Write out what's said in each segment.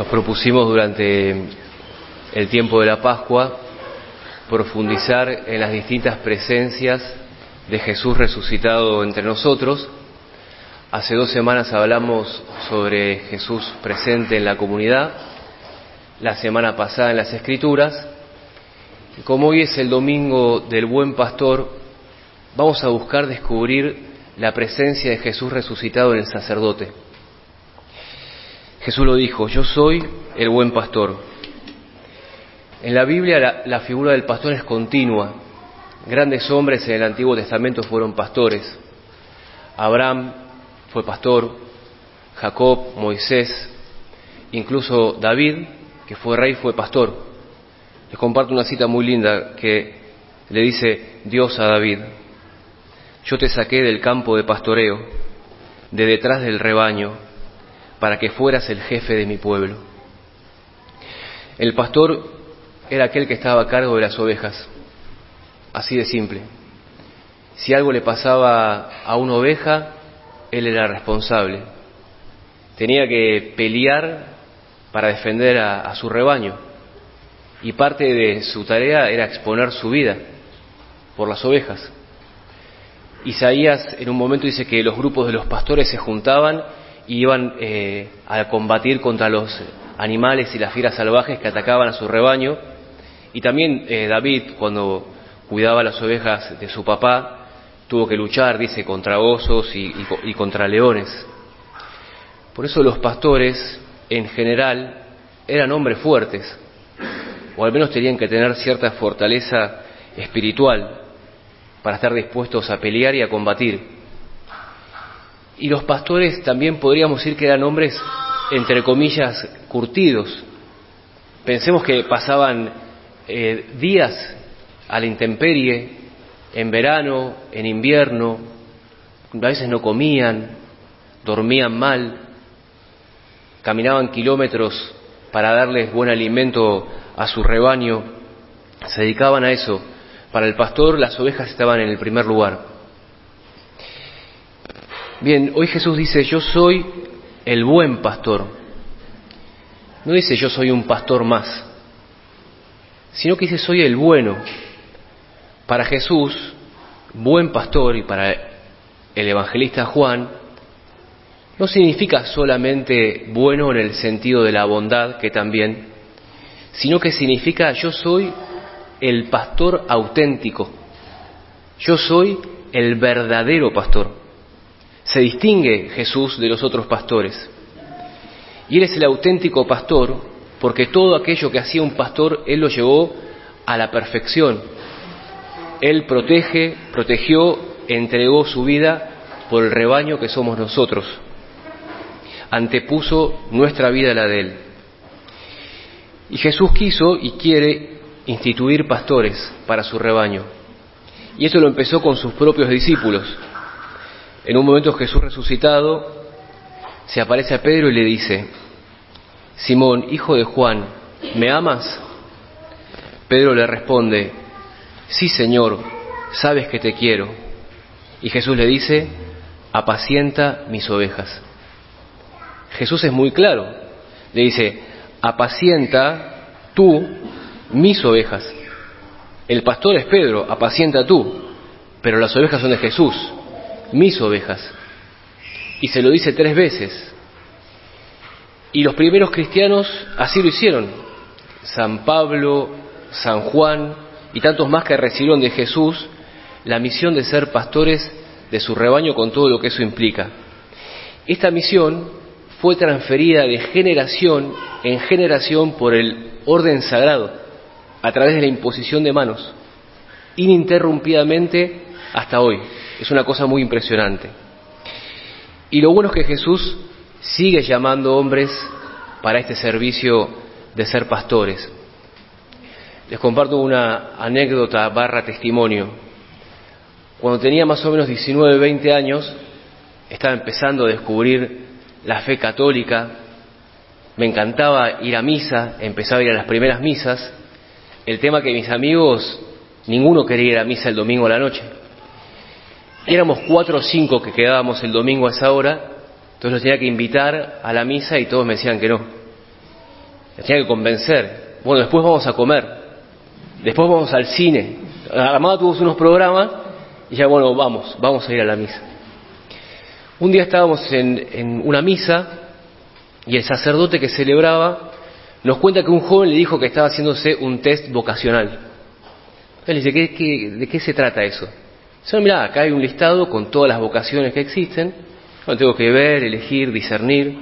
Nos propusimos durante el tiempo de la Pascua profundizar en las distintas presencias de Jesús resucitado entre nosotros. Hace dos semanas hablamos sobre Jesús presente en la comunidad, la semana pasada en las Escrituras. Y como hoy es el domingo del buen pastor, vamos a buscar descubrir la presencia de Jesús resucitado en el sacerdote. Jesús lo dijo, yo soy el buen pastor. En la Biblia la, la, figura del pastor es continua. Grandes hombres en el Antiguo Testamento fueron pastores. Abraham fue pastor, Jacob, Moisés, incluso David, que fue rey, fue pastor. Les comparto una cita muy linda que le dice Dios a David, yo te saqué del campo de pastoreo, de detrás del rebaño, para que fueras el jefe de mi pueblo. El pastor era aquel que estaba a cargo de las ovejas, así de simple. Si algo le pasaba a una oveja, él era responsable. Tenía que pelear para defender a, su rebaño y parte de su tarea era exponer su vida por las ovejas. Isaías en un momento dice que los grupos de los pastores se juntaban iban eh, a combatir contra los animales y las fieras salvajes que atacaban a su rebaño. Y también eh, David, cuando cuidaba las ovejas de su papá, tuvo que luchar, dice, contra osos y contra leones. Por eso los pastores, en general, eran hombres fuertes, o al menos tenían que tener cierta fortaleza espiritual para estar dispuestos a pelear y a combatir. Y los pastores también podríamos decir que eran hombres, entre comillas, curtidos. Pensemos que pasaban eh, días a la intemperie, en verano, en invierno, a veces no comían, dormían mal, caminaban kilómetros para darles buen alimento a su rebaño, se dedicaban a eso. Para el pastor las ovejas estaban en el primer lugar. Bien, hoy Jesús dice, yo soy el buen pastor. No dice yo soy un pastor más, sino que dice soy el bueno. Para Jesús, buen pastor y para el evangelista Juan, no significa solamente bueno en el sentido de la bondad, que también, sino que significa yo soy el pastor auténtico, yo soy el verdadero pastor se distingue Jesús de los otros pastores. Y Él es el auténtico pastor porque todo aquello que hacía un pastor, Él lo llevó a la perfección. Él protege, protegió, entregó su vida por el rebaño que somos nosotros. Antepuso nuestra vida a la de Él. Y Jesús quiso y quiere instituir pastores para su rebaño. Y eso lo empezó con sus propios discípulos. En un momento Jesús resucitado se aparece a Pedro y le dice, Simón, hijo de Juan, ¿me amas? Pedro le responde, sí Señor, sabes que te quiero. Y Jesús le dice, apacienta mis ovejas. Jesús es muy claro, le dice, apacienta tú mis ovejas. El pastor es Pedro, apacienta tú, pero las ovejas son de Jesús mis ovejas. Y se lo dice tres veces. Y los primeros cristianos así lo hicieron. San Pablo, San Juan y tantos más que recibieron de Jesús la misión de ser pastores de su rebaño con todo lo que eso implica. Esta misión fue transferida de generación en generación por el orden sagrado, a través de la imposición de manos, ininterrumpidamente hasta hoy. Es una cosa muy impresionante. Y lo bueno es que Jesús sigue llamando hombres para este servicio de ser pastores. Les comparto una anécdota barra testimonio. Cuando tenía más o menos 19, 20 años, estaba empezando a descubrir la fe católica, me encantaba ir a misa, empezaba a ir a las primeras misas. El tema que mis amigos, ninguno quería ir a misa el domingo a la noche. Y éramos cuatro o cinco que quedábamos el domingo a esa hora, entonces los tenía que invitar a la misa y todos me decían que no. Le tenía que convencer. Bueno, después vamos a comer. Después vamos al cine. Armada tuvo unos programas y ya, bueno, vamos, vamos a ir a la misa. Un día estábamos en, una misa y el sacerdote que celebraba nos cuenta que un joven le dijo que estaba haciéndose un test vocacional. Él dice, ¿qué, qué, de qué se trata eso? Dice, mira, acá hay un listado con todas las vocaciones que existen, no tengo que ver, elegir, discernir.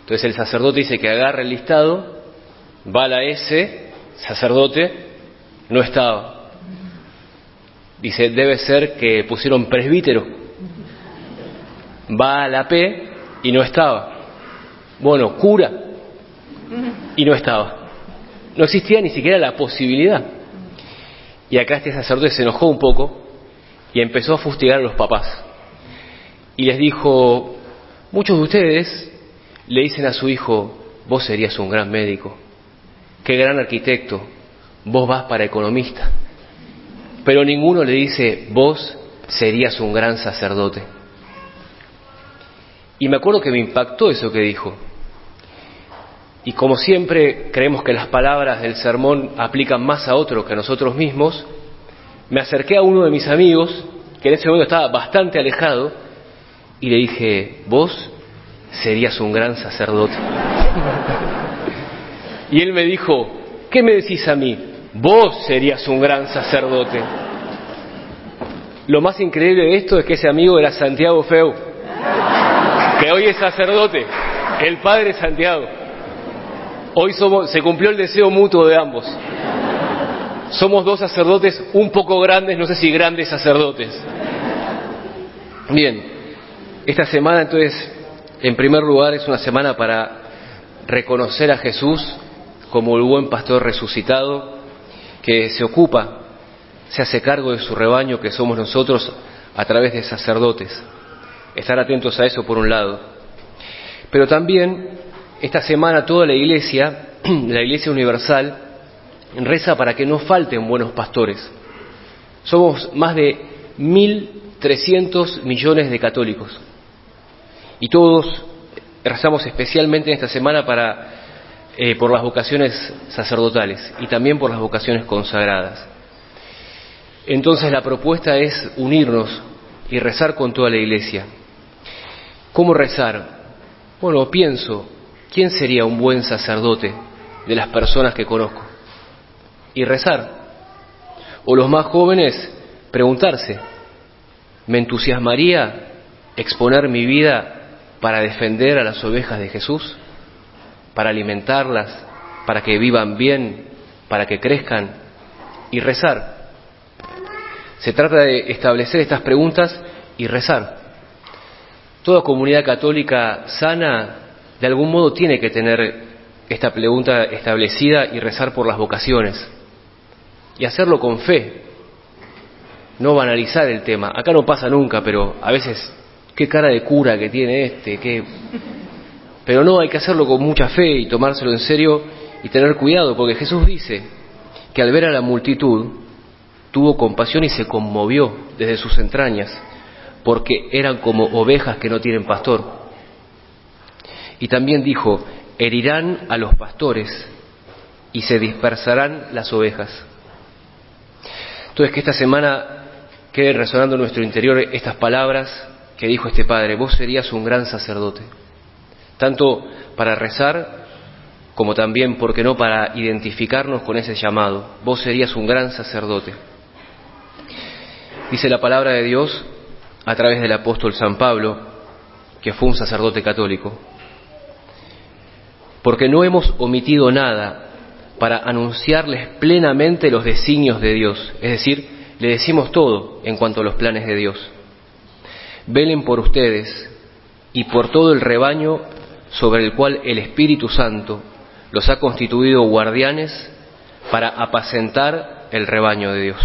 Entonces el sacerdote dice que agarra el listado, va a la S, sacerdote, no estaba. Dice, debe ser que pusieron presbítero. Va a la P y no estaba. Bueno, cura. Y no estaba. No existía ni siquiera la posibilidad. Y acá este sacerdote se enojó un poco y empezó a fustigar a los papás. Y les dijo, muchos de ustedes le dicen a su hijo, vos serías un gran médico, qué gran arquitecto, vos vas para economista. Pero ninguno le dice, vos serías un gran sacerdote. Y me acuerdo que me impactó eso que dijo. Y como siempre creemos que las palabras del sermón aplican más a otro que a nosotros mismos, me acerqué a uno de mis amigos, que en ese momento estaba bastante alejado, y le dije, vos serías un gran sacerdote. y él me dijo, ¿qué me decís a mí? Vos serías un gran sacerdote. Lo más increíble de esto es que ese amigo era Santiago Feu, que hoy es sacerdote, el padre Santiago. Hoy somos, se cumplió el deseo mutuo de ambos. Somos dos sacerdotes un poco grandes, no sé si grandes sacerdotes. Bien, esta semana entonces, en primer lugar, es una semana para reconocer a Jesús como el buen pastor resucitado que se ocupa, se hace cargo de su rebaño que somos nosotros a través de sacerdotes. Estar atentos a eso por un lado. Pero también esta semana toda la iglesia, la iglesia universal, reza para que no falten buenos pastores. Somos más de 1.300 millones de católicos y todos rezamos especialmente en esta semana para, eh, por las vocaciones sacerdotales y también por las vocaciones consagradas. Entonces la propuesta es unirnos y rezar con toda la iglesia. ¿Cómo rezar? Bueno, pienso, ¿quién sería un buen sacerdote de las personas que conozco? Y rezar. O los más jóvenes, preguntarse, ¿me entusiasmaría exponer mi vida para defender a las ovejas de Jesús? ¿Para alimentarlas? ¿Para que vivan bien? ¿Para que crezcan? Y rezar. Se trata de establecer estas preguntas y rezar. Toda comunidad católica sana de algún modo tiene que tener esta pregunta establecida y rezar por las vocaciones. Y hacerlo con fe. No banalizar el tema. Acá no pasa nunca, pero a veces, qué cara de cura que tiene este, qué... Pero no, hay que hacerlo con mucha fe y tomárselo en serio y tener cuidado, porque Jesús dice que al ver a la multitud tuvo compasión y se conmovió desde sus entrañas, porque eran como ovejas que no tienen pastor. Y también dijo, herirán a los pastores y se dispersarán las ovejas. Entonces, que esta semana quede resonando en nuestro interior estas palabras que dijo este Padre, vos serías un gran sacerdote, tanto para rezar como también, porque no?, para identificarnos con ese llamado. Vos serías un gran sacerdote. Dice la palabra de Dios a través del apóstol San Pablo, que fue un sacerdote católico, porque no hemos omitido nada para anunciarles plenamente los designios de Dios, es decir, le decimos todo en cuanto a los planes de Dios. Velen por ustedes y por todo el rebaño sobre el cual el Espíritu Santo los ha constituido guardianes para apacentar el rebaño de Dios.